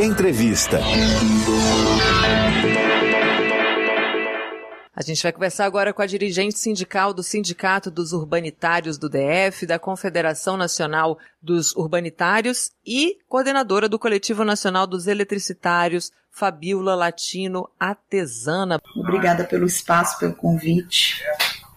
Entrevista. A gente vai conversar agora com a dirigente sindical do Sindicato dos Urbanitários do DF, da Confederação Nacional dos Urbanitários e coordenadora do Coletivo Nacional dos Eletricitários, Fabiola Latino Atesana. Obrigada pelo espaço, pelo convite.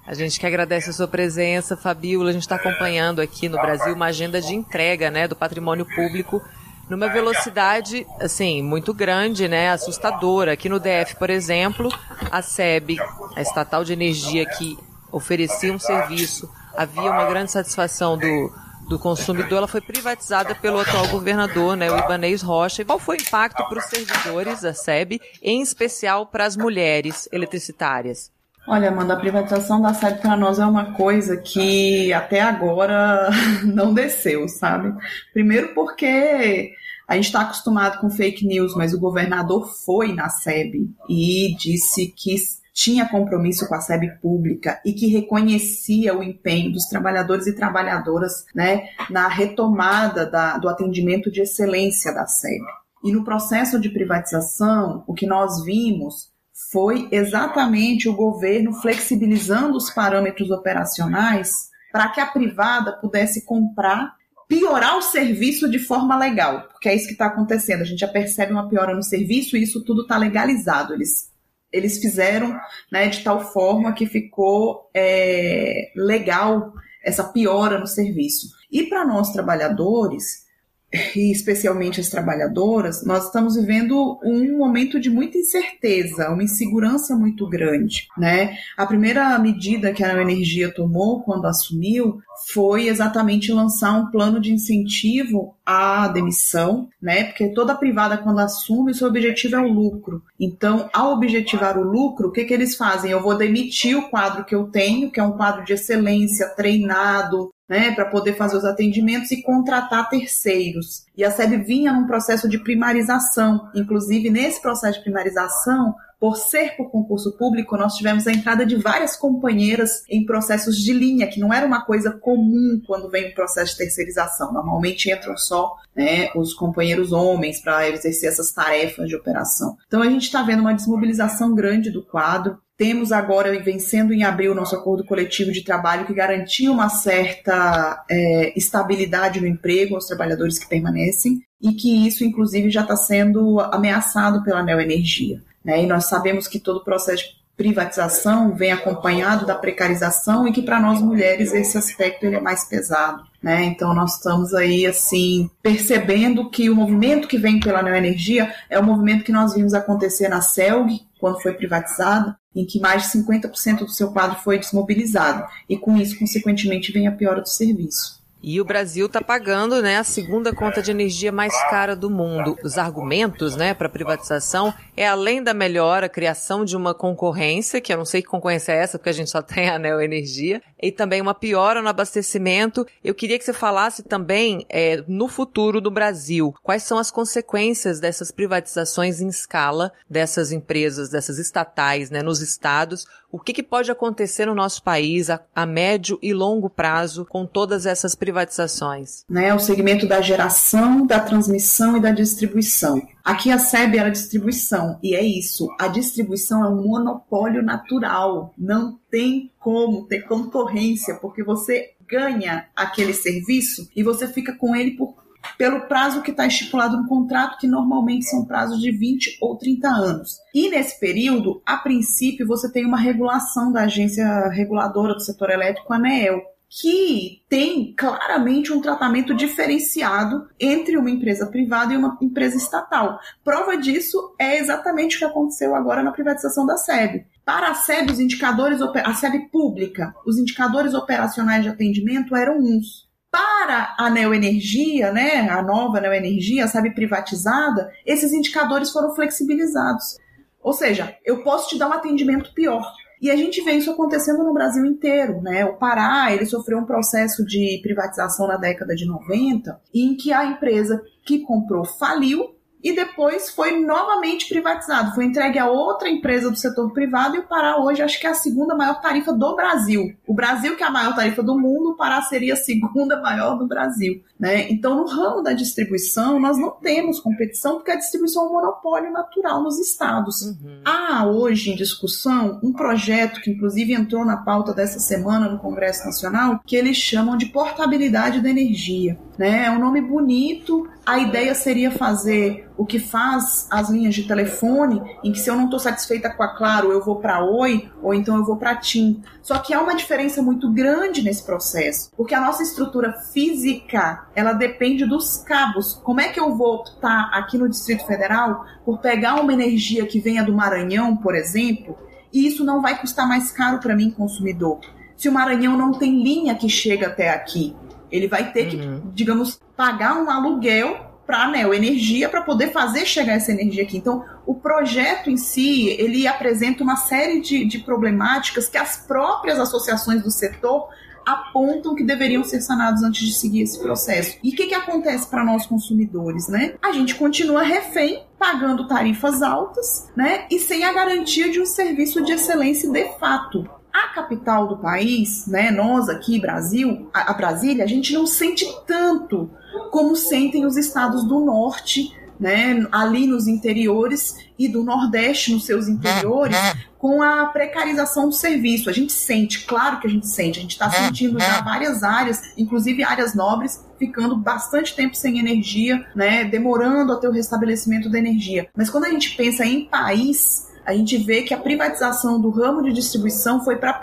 A gente que agradece a sua presença, Fabiola. A gente está acompanhando aqui no Brasil uma agenda de entrega né, do patrimônio público numa velocidade, assim, muito grande, né, assustadora. Aqui no DF, por exemplo, a SEB, a estatal de energia que oferecia um serviço, havia uma grande satisfação do, do consumidor, ela foi privatizada pelo atual governador, né, o Ibanez Rocha. Qual foi o impacto para os servidores da SEB, em especial para as mulheres eletricitárias? Olha, Amanda, a privatização da SEB para nós é uma coisa que até agora não desceu, sabe? Primeiro porque a gente está acostumado com fake news, mas o governador foi na SEB e disse que tinha compromisso com a SEB pública e que reconhecia o empenho dos trabalhadores e trabalhadoras né, na retomada da, do atendimento de excelência da SEB. E no processo de privatização, o que nós vimos foi exatamente o governo flexibilizando os parâmetros operacionais para que a privada pudesse comprar, piorar o serviço de forma legal, porque é isso que está acontecendo. A gente já percebe uma piora no serviço e isso tudo está legalizado. Eles, eles fizeram né, de tal forma que ficou é, legal essa piora no serviço. E para nós trabalhadores, e especialmente as trabalhadoras, nós estamos vivendo um momento de muita incerteza, uma insegurança muito grande, né? A primeira medida que a Energia tomou quando assumiu foi exatamente lançar um plano de incentivo à demissão, né? Porque toda privada quando assume, seu objetivo é o lucro. Então, ao objetivar o lucro, o que que eles fazem? Eu vou demitir o quadro que eu tenho, que é um quadro de excelência, treinado, né, para poder fazer os atendimentos e contratar terceiros. E a SEB vinha num processo de primarização. Inclusive, nesse processo de primarização, por ser por concurso público, nós tivemos a entrada de várias companheiras em processos de linha, que não era uma coisa comum quando vem um processo de terceirização. Normalmente entram só né, os companheiros homens para exercer essas tarefas de operação. Então a gente está vendo uma desmobilização grande do quadro. Temos agora, vencendo em abril, nosso acordo coletivo de trabalho que garantia uma certa é, estabilidade no emprego aos trabalhadores que permanecem e que isso, inclusive, já está sendo ameaçado pela Neoenergia. Né? E nós sabemos que todo o processo de privatização vem acompanhado da precarização e que para nós mulheres esse aspecto ele é mais pesado. Né? Então nós estamos aí assim percebendo que o movimento que vem pela neoenergia é o movimento que nós vimos acontecer na CELG quando foi privatizada, em que mais de 50% do seu quadro foi desmobilizado e com isso consequentemente vem a piora do serviço. E o Brasil está pagando né, a segunda conta de energia mais cara do mundo. Os argumentos né, para privatização é além da melhora, a criação de uma concorrência, que eu não sei que concorrência é essa, porque a gente só tem a Neo Energia, e também uma piora no abastecimento. Eu queria que você falasse também é, no futuro do Brasil, quais são as consequências dessas privatizações em escala dessas empresas, dessas estatais, né, nos estados, o que, que pode acontecer no nosso país a, a, médio e longo prazo com todas essas privatizações? Né, o segmento da geração, da transmissão e da distribuição. Aqui a SEB era distribuição, e é isso. A distribuição é um monopólio natural. Não tem como ter concorrência, porque você ganha aquele serviço e você fica com ele por pelo prazo que está estipulado no contrato, que normalmente são prazos de 20 ou 30 anos. E nesse período, a princípio, você tem uma regulação da agência reguladora do setor elétrico, a ANEEL, que tem claramente um tratamento diferenciado entre uma empresa privada e uma empresa estatal. Prova disso é exatamente o que aconteceu agora na privatização da SEB. Para a SEB, os indicadores, a SEB pública, os indicadores operacionais de atendimento eram uns. Para a neoenergia, né, a nova neoenergia, sabe, privatizada, esses indicadores foram flexibilizados. Ou seja, eu posso te dar um atendimento pior. E a gente vê isso acontecendo no Brasil inteiro, né? O Pará, ele sofreu um processo de privatização na década de 90, em que a empresa que comprou faliu e depois foi novamente privatizado. Foi entregue a outra empresa do setor privado e o Pará hoje acho que é a segunda maior tarifa do Brasil. O Brasil, que é a maior tarifa do mundo, o Pará seria a segunda maior do Brasil. Né? Então, no ramo da distribuição, nós não temos competição, porque a distribuição é um monopólio natural nos estados. Uhum. Há hoje em discussão um projeto que, inclusive, entrou na pauta dessa semana no Congresso Nacional, que eles chamam de portabilidade da energia. Né? É um nome bonito, a ideia seria fazer o que faz as linhas de telefone, em que se eu não estou satisfeita com a Claro, eu vou para Oi, ou então eu vou para TIM. Só que há uma diferença muito grande nesse processo, porque a nossa estrutura física, ela depende dos cabos. Como é que eu vou optar aqui no Distrito Federal por pegar uma energia que venha do Maranhão, por exemplo, e isso não vai custar mais caro para mim, consumidor? Se o Maranhão não tem linha que chega até aqui, ele vai ter que, uhum. digamos, pagar um aluguel para a Neo Energia para poder fazer chegar essa energia aqui. Então, o projeto em si, ele apresenta uma série de, de problemáticas que as próprias associações do setor apontam que deveriam ser sanados antes de seguir esse processo. E o que, que acontece para nós consumidores, né? A gente continua refém, pagando tarifas altas, né? E sem a garantia de um serviço de excelência de fato a capital do país, né, nós aqui, Brasil, a, a Brasília, a gente não sente tanto como sentem os estados do norte, né, ali nos interiores e do Nordeste nos seus interiores, com a precarização do serviço. A gente sente, claro que a gente sente, a gente está sentindo já várias áreas, inclusive áreas nobres, ficando bastante tempo sem energia, né, demorando até o restabelecimento da energia. Mas quando a gente pensa em país, a gente vê que a privatização do ramo de distribuição foi para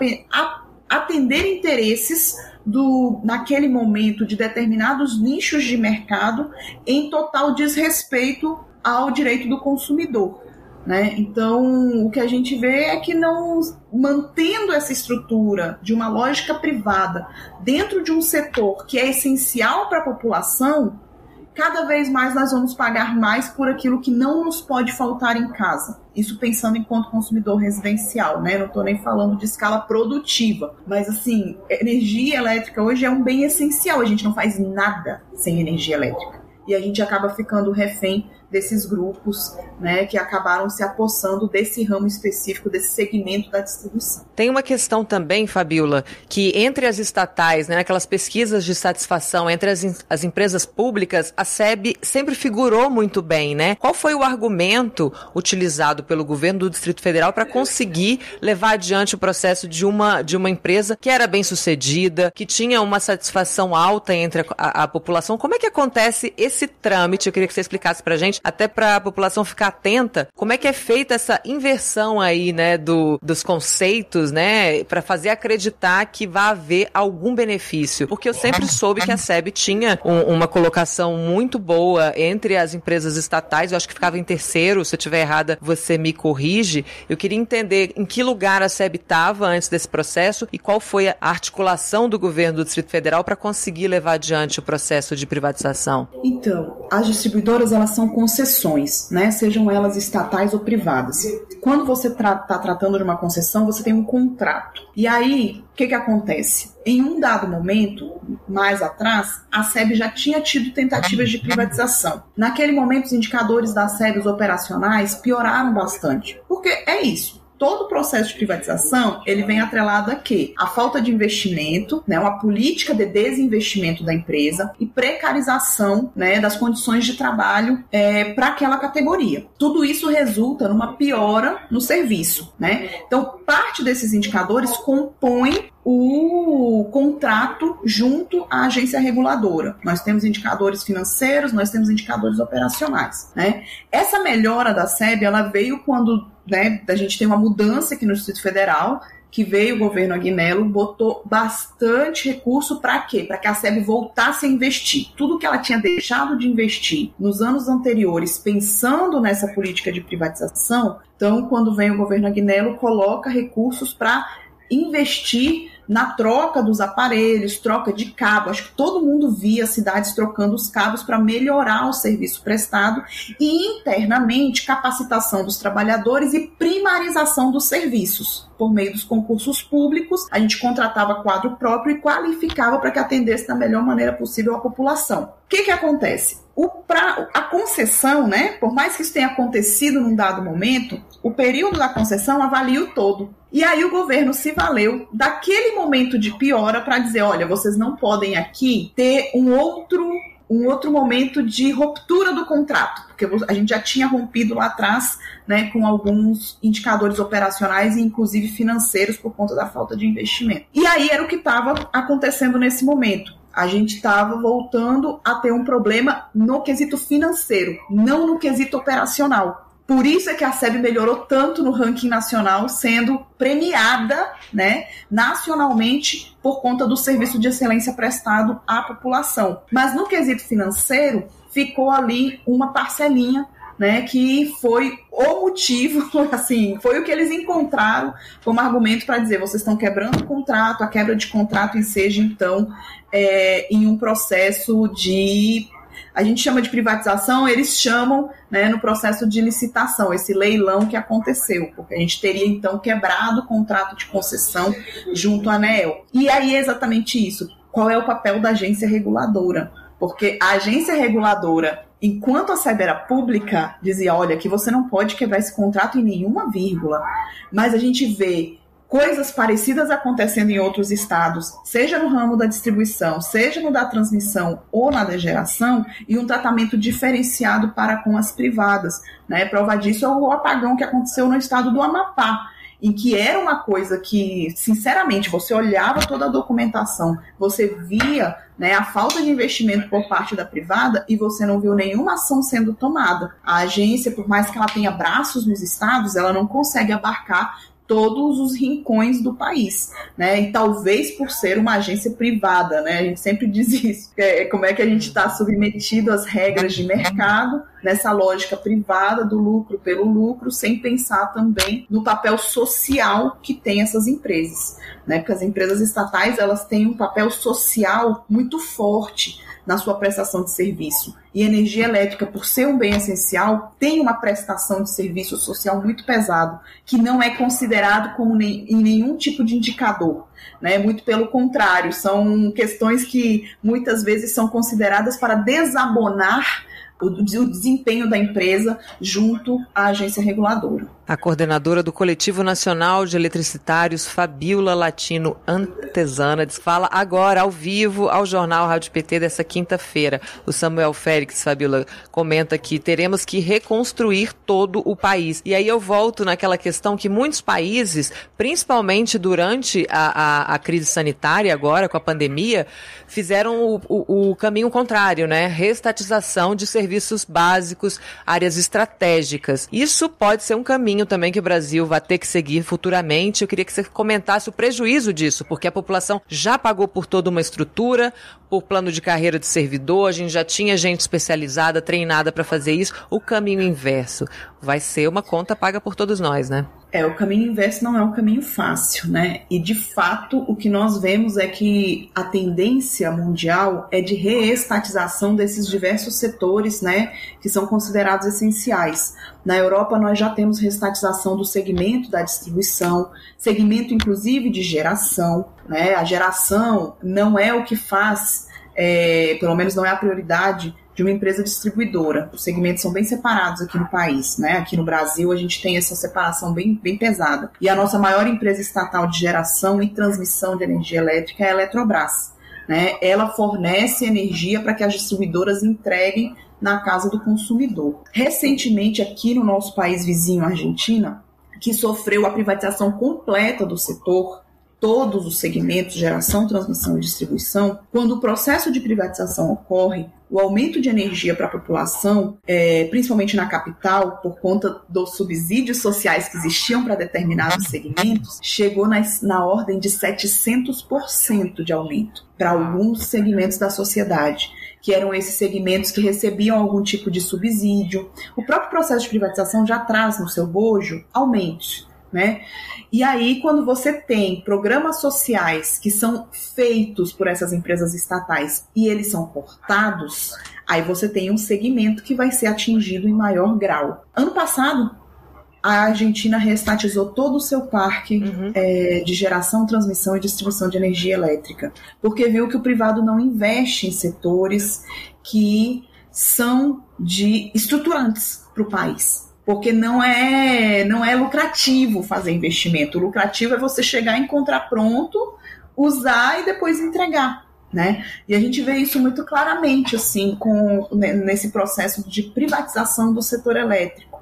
atender interesses do naquele momento de determinados nichos de mercado em total desrespeito ao direito do consumidor. Né? Então, o que a gente vê é que não mantendo essa estrutura de uma lógica privada dentro de um setor que é essencial para a população, cada vez mais nós vamos pagar mais por aquilo que não nos pode faltar em casa. Isso pensando enquanto consumidor residencial, né? Não estou nem falando de escala produtiva, mas assim, energia elétrica hoje é um bem essencial. A gente não faz nada sem energia elétrica. E a gente acaba ficando refém desses grupos né, que acabaram se apossando desse ramo específico, desse segmento da distribuição. Tem uma questão também, Fabiola, que entre as estatais, né, aquelas pesquisas de satisfação entre as, as empresas públicas, a SEB sempre figurou muito bem, né? Qual foi o argumento utilizado pelo governo do Distrito Federal para conseguir levar adiante o processo de uma, de uma empresa que era bem sucedida, que tinha uma satisfação alta entre a, a, a população? Como é que acontece esse trâmite? Eu queria que você explicasse para a até para a população ficar atenta, como é que é feita essa inversão aí, né, do, dos conceitos, né, para fazer acreditar que vai haver algum benefício? Porque eu sempre soube que a SEB tinha um, uma colocação muito boa entre as empresas estatais, eu acho que ficava em terceiro, se eu estiver errada, você me corrige. Eu queria entender em que lugar a SEB estava antes desse processo e qual foi a articulação do governo do Distrito Federal para conseguir levar adiante o processo de privatização. Então, as distribuidoras elas são concessões, né? Sejam elas estatais ou privadas. Quando você está tra tratando de uma concessão, você tem um contrato. E aí, o que, que acontece? Em um dado momento, mais atrás, a SEB já tinha tido tentativas de privatização. Naquele momento, os indicadores da SEB, os operacionais, pioraram bastante. Porque é isso todo o processo de privatização ele vem atrelado a quê? A falta de investimento, né, uma política de desinvestimento da empresa e precarização né, das condições de trabalho é, para aquela categoria. Tudo isso resulta numa piora no serviço. Né? Então, parte desses indicadores compõe o contrato junto à agência reguladora. Nós temos indicadores financeiros, nós temos indicadores operacionais. Né? Essa melhora da SEB ela veio quando né, a gente tem uma mudança aqui no Distrito Federal, que veio o governo Aguinello, botou bastante recurso para quê? Para que a SEB voltasse a investir. Tudo que ela tinha deixado de investir nos anos anteriores, pensando nessa política de privatização, então, quando vem o governo Aguinello, coloca recursos para investir na troca dos aparelhos, troca de cabo. Acho que todo mundo via cidades trocando os cabos para melhorar o serviço prestado e internamente capacitação dos trabalhadores e primarização dos serviços. Por meio dos concursos públicos, a gente contratava quadro próprio e qualificava para que atendesse da melhor maneira possível a população. O que, que acontece? O pra, a concessão, né, por mais que isso tenha acontecido num dado momento, o período da concessão avalia o todo. E aí o governo se valeu daquele momento de piora para dizer, olha, vocês não podem aqui ter um outro um outro momento de ruptura do contrato, porque a gente já tinha rompido lá atrás, né, com alguns indicadores operacionais e inclusive financeiros por conta da falta de investimento. E aí era o que estava acontecendo nesse momento a gente estava voltando a ter um problema no quesito financeiro, não no quesito operacional. Por isso é que a SEB melhorou tanto no ranking nacional, sendo premiada né, nacionalmente por conta do serviço de excelência prestado à população. Mas no quesito financeiro, ficou ali uma parcelinha né, que foi o motivo, assim, foi o que eles encontraram como argumento para dizer, vocês estão quebrando o contrato, a quebra de contrato enseja, então, é, em um processo de a gente chama de privatização, eles chamam né, no processo de licitação, esse leilão que aconteceu, porque a gente teria então quebrado o contrato de concessão junto à ANEEL. E aí é exatamente isso. Qual é o papel da agência reguladora? Porque a agência reguladora enquanto a SEB era pública, dizia: olha, que você não pode quebrar esse contrato em nenhuma vírgula. Mas a gente vê coisas parecidas acontecendo em outros estados, seja no ramo da distribuição, seja no da transmissão ou na geração, e um tratamento diferenciado para com as privadas. Né? Prova disso é o apagão que aconteceu no estado do Amapá em que era uma coisa que, sinceramente, você olhava toda a documentação, você via né, a falta de investimento por parte da privada e você não viu nenhuma ação sendo tomada. A agência, por mais que ela tenha braços nos estados, ela não consegue abarcar todos os rincões do país, né? E talvez por ser uma agência privada, né? A gente sempre diz isso. É, como é que a gente está submetido às regras de mercado nessa lógica privada do lucro pelo lucro, sem pensar também no papel social que tem essas empresas, né? Porque as empresas estatais elas têm um papel social muito forte na sua prestação de serviço. E energia elétrica, por ser um bem essencial, tem uma prestação de serviço social muito pesado, que não é considerado como nem, em nenhum tipo de indicador. Né? Muito pelo contrário, são questões que muitas vezes são consideradas para desabonar o, o desempenho da empresa junto à agência reguladora. A coordenadora do Coletivo Nacional de Eletricitários, Fabiola Latino Antesana, fala agora ao vivo ao Jornal Rádio PT dessa quinta-feira. O Samuel Félix, Fabiola, comenta que teremos que reconstruir todo o país. E aí eu volto naquela questão que muitos países, principalmente durante a, a, a crise sanitária agora, com a pandemia, fizeram o, o, o caminho contrário, né? Restatização de serviços básicos, áreas estratégicas. Isso pode ser um caminho caminho também que o Brasil vai ter que seguir futuramente. Eu queria que você comentasse o prejuízo disso, porque a população já pagou por toda uma estrutura, por plano de carreira de servidor, a gente já tinha gente especializada, treinada para fazer isso. O caminho inverso vai ser uma conta paga por todos nós, né? É, o caminho inverso não é um caminho fácil, né? E de fato, o que nós vemos é que a tendência mundial é de reestatização desses diversos setores, né, que são considerados essenciais. Na Europa, nós já temos reestatização do segmento da distribuição, segmento inclusive de geração, né? A geração não é o que faz, é, pelo menos não é a prioridade de uma empresa distribuidora. Os segmentos são bem separados aqui no país, né? Aqui no Brasil a gente tem essa separação bem, bem pesada. E a nossa maior empresa estatal de geração e transmissão de energia elétrica é a Eletrobras. Né? Ela fornece energia para que as distribuidoras entreguem na casa do consumidor. Recentemente, aqui no nosso país vizinho, Argentina, que sofreu a privatização completa do setor, todos os segmentos, geração, transmissão e distribuição, quando o processo de privatização ocorre, o aumento de energia para a população, é, principalmente na capital, por conta dos subsídios sociais que existiam para determinados segmentos, chegou na, na ordem de 700% de aumento para alguns segmentos da sociedade que eram esses segmentos que recebiam algum tipo de subsídio. O próprio processo de privatização já traz no seu bojo aumentos né? E aí, quando você tem programas sociais que são feitos por essas empresas estatais e eles são cortados, aí você tem um segmento que vai ser atingido em maior grau. Ano passado, a Argentina reestatizou todo o seu parque uhum. é, de geração, transmissão e distribuição de energia elétrica, porque viu que o privado não investe em setores que são de estruturantes para o país. Porque não é, não é lucrativo fazer investimento. O lucrativo é você chegar, encontrar pronto, usar e depois entregar. Né? E a gente vê isso muito claramente assim com nesse processo de privatização do setor elétrico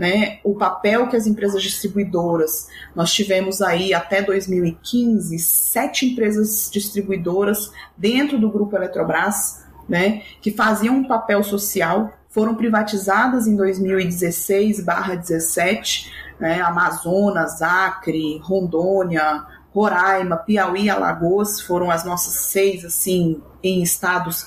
né, o papel que as empresas distribuidoras, nós tivemos aí até 2015 sete empresas distribuidoras dentro do grupo Eletrobras, né, que faziam um papel social, foram privatizadas em 2016/17, né, Amazonas, Acre, Rondônia, Roraima, Piauí, Alagoas foram as nossas seis assim em estados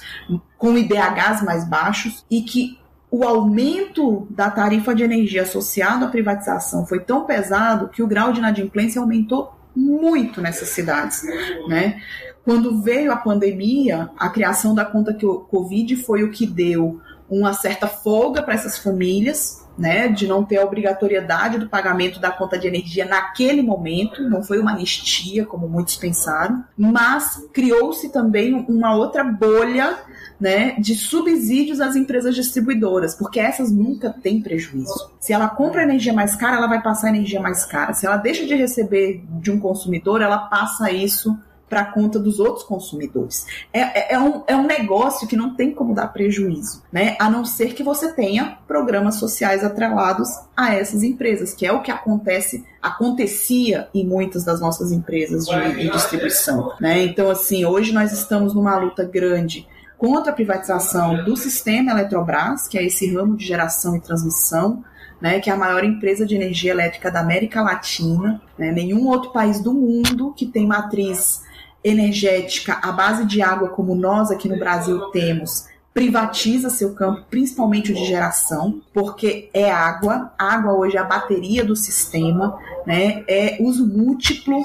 com IDHs mais baixos e que o aumento da tarifa de energia associado à privatização foi tão pesado que o grau de inadimplência aumentou muito nessas cidades, né? Quando veio a pandemia, a criação da conta Covid foi o que deu uma certa folga para essas famílias, né, de não ter a obrigatoriedade do pagamento da conta de energia naquele momento, não foi uma anistia, como muitos pensaram, mas criou-se também uma outra bolha né, de subsídios às empresas distribuidoras, porque essas nunca têm prejuízo. Se ela compra energia mais cara, ela vai passar energia mais cara. Se ela deixa de receber de um consumidor, ela passa isso para conta dos outros consumidores. É, é, é, um, é um negócio que não tem como dar prejuízo, né? A não ser que você tenha programas sociais atrelados a essas empresas, que é o que acontece, acontecia em muitas das nossas empresas de, de distribuição, né? Então, assim, hoje nós estamos numa luta grande contra a privatização do sistema Eletrobras, que é esse ramo de geração e transmissão, né, que é a maior empresa de energia elétrica da América Latina. Né, nenhum outro país do mundo que tem matriz energética à base de água, como nós aqui no Brasil temos, privatiza seu campo, principalmente o de geração, porque é água. água hoje é a bateria do sistema, né? É uso múltiplo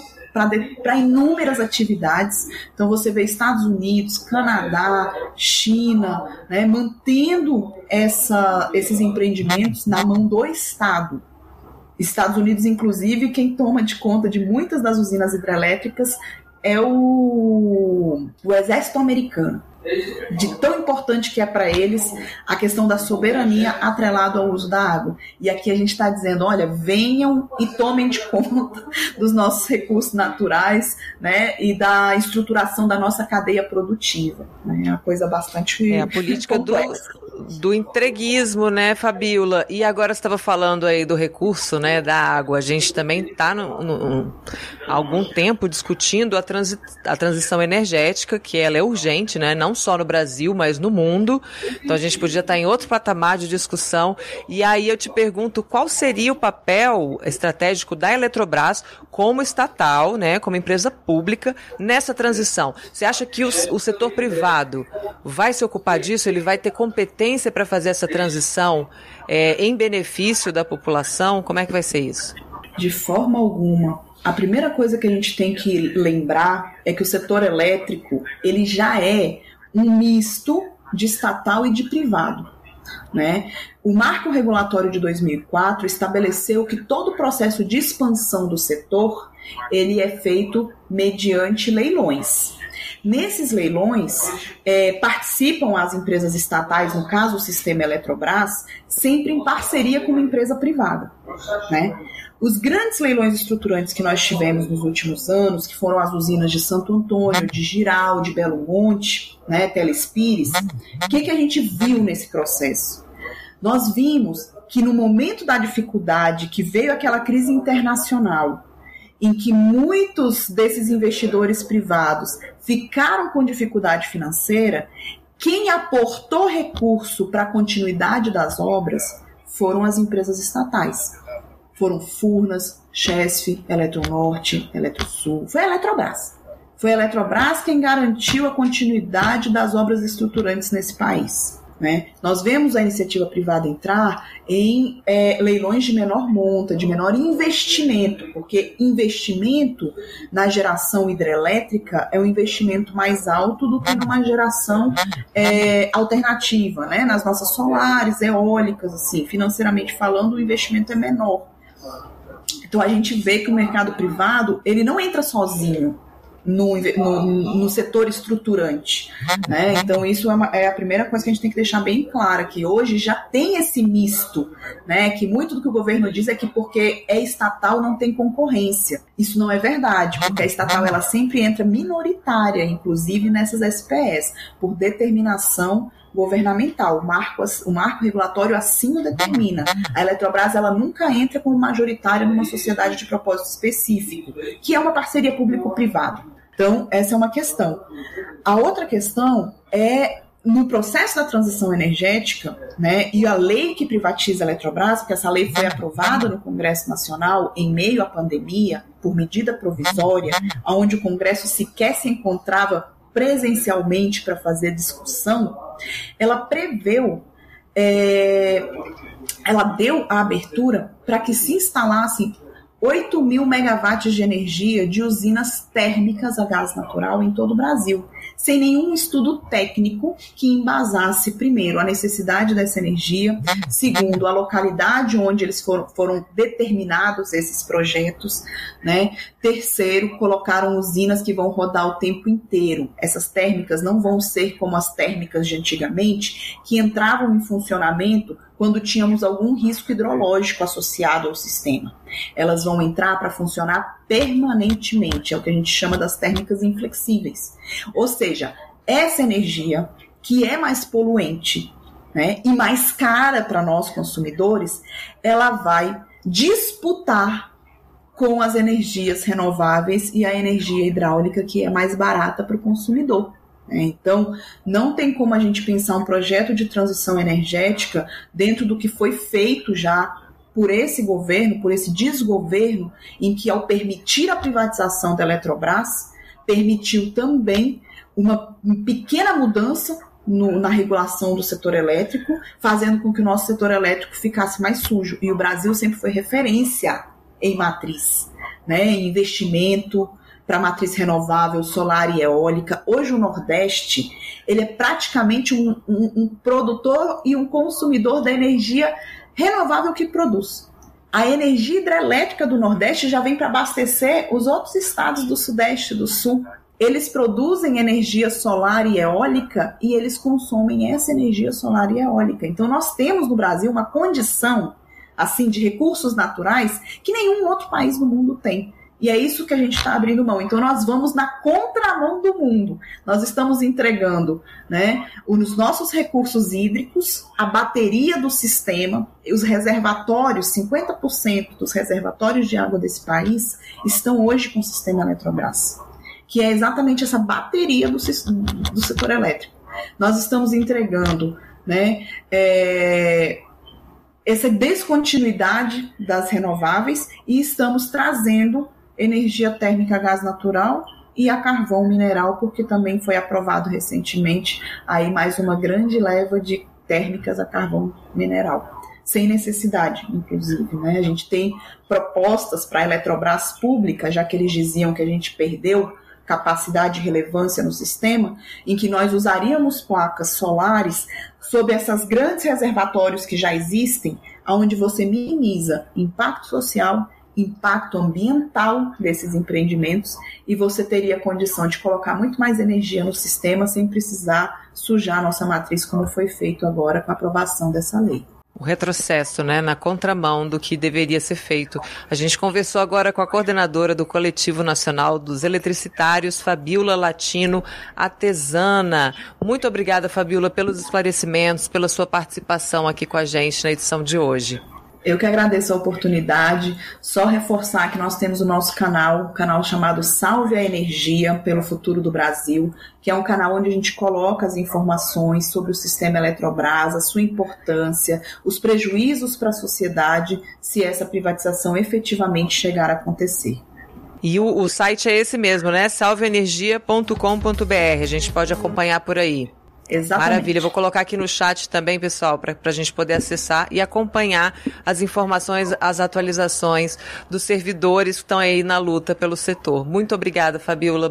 para inúmeras atividades. Então você vê Estados Unidos, Canadá, China, né, mantendo essa, esses empreendimentos na mão do Estado. Estados Unidos, inclusive, quem toma de conta de muitas das usinas hidrelétricas é o, o exército americano. De tão importante que é para eles a questão da soberania atrelado ao uso da água. E aqui a gente está dizendo: olha, venham e tomem de conta dos nossos recursos naturais né, e da estruturação da nossa cadeia produtiva. Né, é uma coisa bastante. É a política do, do entreguismo, né, Fabiola? E agora estava falando aí do recurso, né, da água. A gente também está há algum tempo discutindo a, transi a transição energética, que ela é urgente, né, não só no Brasil, mas no mundo. Então a gente podia estar em outro patamar de discussão. E aí eu te pergunto, qual seria o papel estratégico da Eletrobras como estatal, né, como empresa pública nessa transição? Você acha que o, o setor privado vai se ocupar disso? Ele vai ter competência competência para fazer essa transição é, em benefício da população? Como é que vai ser isso? De forma alguma. A primeira coisa que a gente tem que lembrar é que o setor elétrico ele já é um misto de estatal e de privado. Né? O marco regulatório de 2004 estabeleceu que todo o processo de expansão do setor ele é feito mediante leilões. Nesses leilões, é, participam as empresas estatais, no caso o sistema Eletrobras, sempre em parceria com uma empresa privada. Né? Os grandes leilões estruturantes que nós tivemos nos últimos anos, que foram as usinas de Santo Antônio, de Giral, de Belo Monte, né, Telespires, o que, que a gente viu nesse processo? Nós vimos que no momento da dificuldade, que veio aquela crise internacional, em que muitos desses investidores privados ficaram com dificuldade financeira, quem aportou recurso para a continuidade das obras foram as empresas estatais. Foram Furnas, Chesf, Eletronorte, Eletrosul, foi a Eletrobras. Foi a Eletrobras quem garantiu a continuidade das obras estruturantes nesse país. Né? Nós vemos a iniciativa privada entrar em é, leilões de menor monta, de menor investimento, porque investimento na geração hidrelétrica é um investimento mais alto do que numa geração é, alternativa, né? nas nossas solares, eólicas, assim, financeiramente falando, o investimento é menor. Então a gente vê que o mercado privado ele não entra sozinho no, no, no setor estruturante. Né? Então, isso é, uma, é, a primeira coisa que a gente tem que deixar bem clara, que hoje já tem esse misto, né? que muito do que o governo diz é que porque é estatal não tem concorrência. Isso não é verdade, porque a estatal ela sempre entra minoritária, inclusive nessas SPS, por determinação governamental. O marco, o marco regulatório assim o determina. A Eletrobras ela nunca entra como majoritária numa sociedade de propósito específico, que é uma parceria público-privada. Então, essa é uma questão. A outra questão é no processo da transição energética, né, e a lei que privatiza a Eletrobras, porque essa lei foi aprovada no Congresso Nacional em meio à pandemia, por medida provisória, onde o Congresso sequer se encontrava presencialmente para fazer discussão, ela preveu, é, ela deu a abertura para que se instalassem 8 mil megawatts de energia de usinas térmicas a gás natural em todo o Brasil, sem nenhum estudo técnico que embasasse, primeiro, a necessidade dessa energia, segundo, a localidade onde eles foram, foram determinados esses projetos, né? Terceiro, colocaram usinas que vão rodar o tempo inteiro. Essas térmicas não vão ser como as térmicas de antigamente, que entravam em funcionamento quando tínhamos algum risco hidrológico associado ao sistema. Elas vão entrar para funcionar permanentemente, é o que a gente chama das térmicas inflexíveis. Ou seja, essa energia que é mais poluente né, e mais cara para nós consumidores, ela vai disputar com as energias renováveis e a energia hidráulica que é mais barata para o consumidor. Né? Então, não tem como a gente pensar um projeto de transição energética dentro do que foi feito já por esse governo, por esse desgoverno, em que, ao permitir a privatização da Eletrobras, permitiu também uma pequena mudança no, na regulação do setor elétrico, fazendo com que o nosso setor elétrico ficasse mais sujo. E o Brasil sempre foi referência em matriz, né, em investimento, para matriz renovável, solar e eólica. Hoje o Nordeste ele é praticamente um, um, um produtor e um consumidor da energia renovável que produz. A energia hidrelétrica do Nordeste já vem para abastecer os outros estados do Sudeste e do Sul. Eles produzem energia solar e eólica e eles consomem essa energia solar e eólica. Então nós temos no Brasil uma condição assim de recursos naturais que nenhum outro país do mundo tem. E é isso que a gente está abrindo mão. Então, nós vamos na contramão do mundo. Nós estamos entregando né, os nossos recursos hídricos, a bateria do sistema, os reservatórios, 50% dos reservatórios de água desse país estão hoje com o sistema Eletrobras, que é exatamente essa bateria do, do setor elétrico. Nós estamos entregando né, é, essa descontinuidade das renováveis e estamos trazendo energia térmica a gás natural e a carvão mineral, porque também foi aprovado recentemente aí mais uma grande leva de térmicas a carvão mineral. Sem necessidade, inclusive. Né? A gente tem propostas para a Eletrobras pública, já que eles diziam que a gente perdeu capacidade e relevância no sistema, em que nós usaríamos placas solares sobre essas grandes reservatórios que já existem, onde você minimiza impacto social impacto ambiental desses empreendimentos e você teria condição de colocar muito mais energia no sistema sem precisar sujar a nossa matriz, como foi feito agora com a aprovação dessa lei o retrocesso, né, na contramão do que deveria ser feito. A gente conversou agora com a coordenadora do Coletivo Nacional dos Eletricitários, Fabiola Latino Atesana. Muito obrigada, Fabiola, pelos esclarecimentos, pela sua participação aqui com a gente na edição de hoje. Eu que agradeço a oportunidade. Só reforçar que nós temos o nosso canal, um canal chamado Salve a Energia pelo Futuro do Brasil, que é um canal onde a gente coloca as informações sobre o sistema Eletrobras, a sua importância, os prejuízos para a sociedade se essa privatização efetivamente chegar a acontecer. E o, o site é esse mesmo, né? salveenergia.com.br. A gente pode acompanhar por aí. Exatamente. Maravilha. Vou colocar aqui no chat também, pessoal, para a gente poder acessar e acompanhar as informações, as atualizações dos servidores que estão aí na luta pelo setor. Muito obrigada, Fabiola.